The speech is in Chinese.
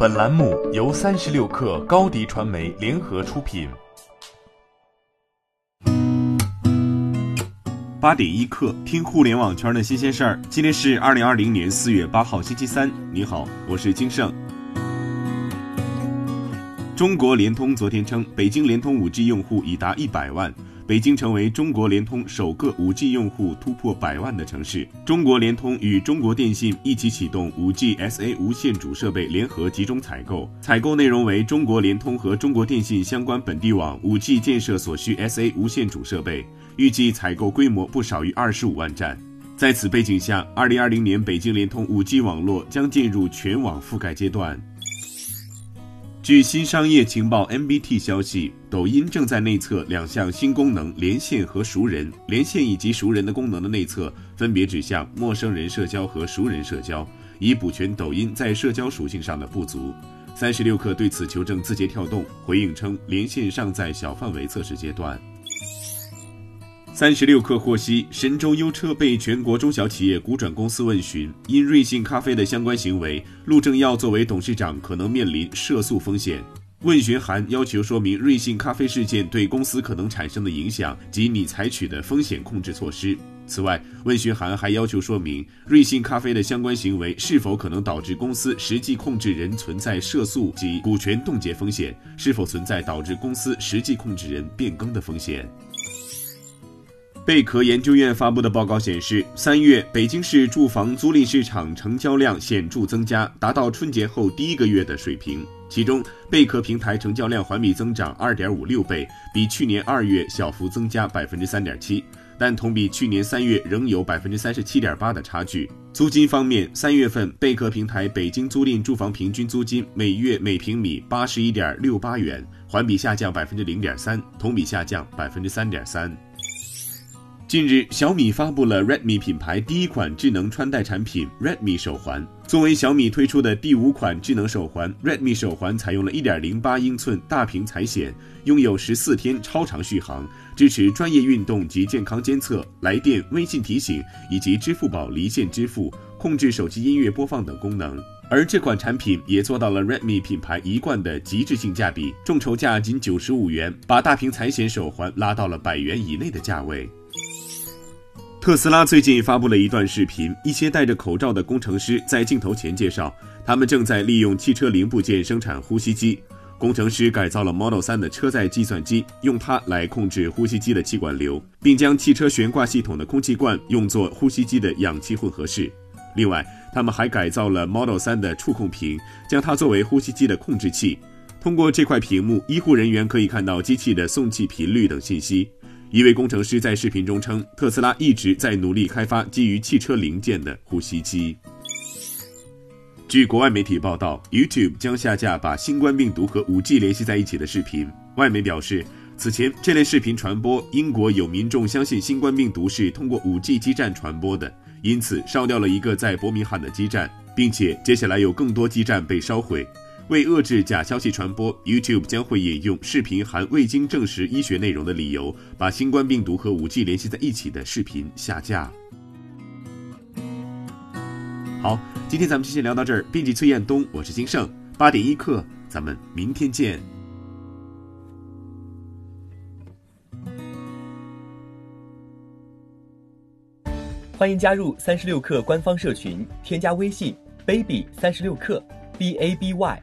本栏目由三十六氪高低传媒联合出品。八点一刻，听互联网圈的新鲜事儿。今天是二零二零年四月八号，星期三。你好，我是金盛。中国联通昨天称，北京联通五 G 用户已达一百万。北京成为中国联通首个 5G 用户突破百万的城市。中国联通与中国电信一起启动 5G SA 无线主设备联合集中采购，采购内容为中国联通和中国电信相关本地网 5G 建设所需 SA 无线主设备，预计采购规模不少于二十五万站。在此背景下，2020年北京联通 5G 网络将进入全网覆盖阶段。据新商业情报 MBT 消息，抖音正在内测两项新功能——连线和熟人。连线以及熟人的功能的内测，分别指向陌生人社交和熟人社交，以补全抖音在社交属性上的不足。三十六氪对此求证字节跳动，回应称，连线尚在小范围测试阶段。三十六氪获悉，神州优车被全国中小企业股转公司问询，因瑞幸咖啡的相关行为，陆正耀作为董事长可能面临涉诉风险。问询函要求说明瑞幸咖啡事件对公司可能产生的影响及你采取的风险控制措施。此外，问询函还要求说明瑞幸咖啡的相关行为是否可能导致公司实际控制人存在涉诉及股权冻结风险，是否存在导致公司实际控制人变更的风险。贝壳研究院发布的报告显示，三月北京市住房租赁市场成交量显著增加，达到春节后第一个月的水平。其中，贝壳平台成交量环比增长二点五六倍，比去年二月小幅增加百分之三点七，但同比去年三月仍有百分之三十七点八的差距。租金方面，三月份贝壳平台北京租赁住房平均租金每月每平米八十一点六八元，环比下降百分之零点三，同比下降百分之三点三。近日，小米发布了 Redmi 品牌第一款智能穿戴产品 Redmi 手环。作为小米推出的第五款智能手环，Redmi 手环采用了一点零八英寸大屏彩显，拥有十四天超长续航，支持专业运动及健康监测、来电、微信提醒以及支付宝离线支付、控制手机音乐播放等功能。而这款产品也做到了 Redmi 品牌一贯的极致性价比，众筹价仅九十五元，把大屏彩显手环拉到了百元以内的价位。特斯拉最近发布了一段视频，一些戴着口罩的工程师在镜头前介绍，他们正在利用汽车零部件生产呼吸机。工程师改造了 Model 3的车载计算机，用它来控制呼吸机的气管流，并将汽车悬挂系统的空气罐用作呼吸机的氧气混合室。另外，他们还改造了 Model 3的触控屏，将它作为呼吸机的控制器。通过这块屏幕，医护人员可以看到机器的送气频率等信息。一位工程师在视频中称，特斯拉一直在努力开发基于汽车零件的呼吸机。据国外媒体报道，YouTube 将下架把新冠病毒和 5G 联系在一起的视频。外媒表示，此前这类视频传播，英国有民众相信新冠病毒是通过 5G 基站传播的，因此烧掉了一个在伯明翰的基站，并且接下来有更多基站被烧毁。为遏制假消息传播，YouTube 将会引用视频含未经证实医学内容的理由，把新冠病毒和 5G 联系在一起的视频下架。好，今天咱们就先聊到这儿。编辑崔彦东，我是金盛，八点一刻，咱们明天见。欢迎加入三十六氪官方社群，添加微信 baby 三十六氪 b a b y。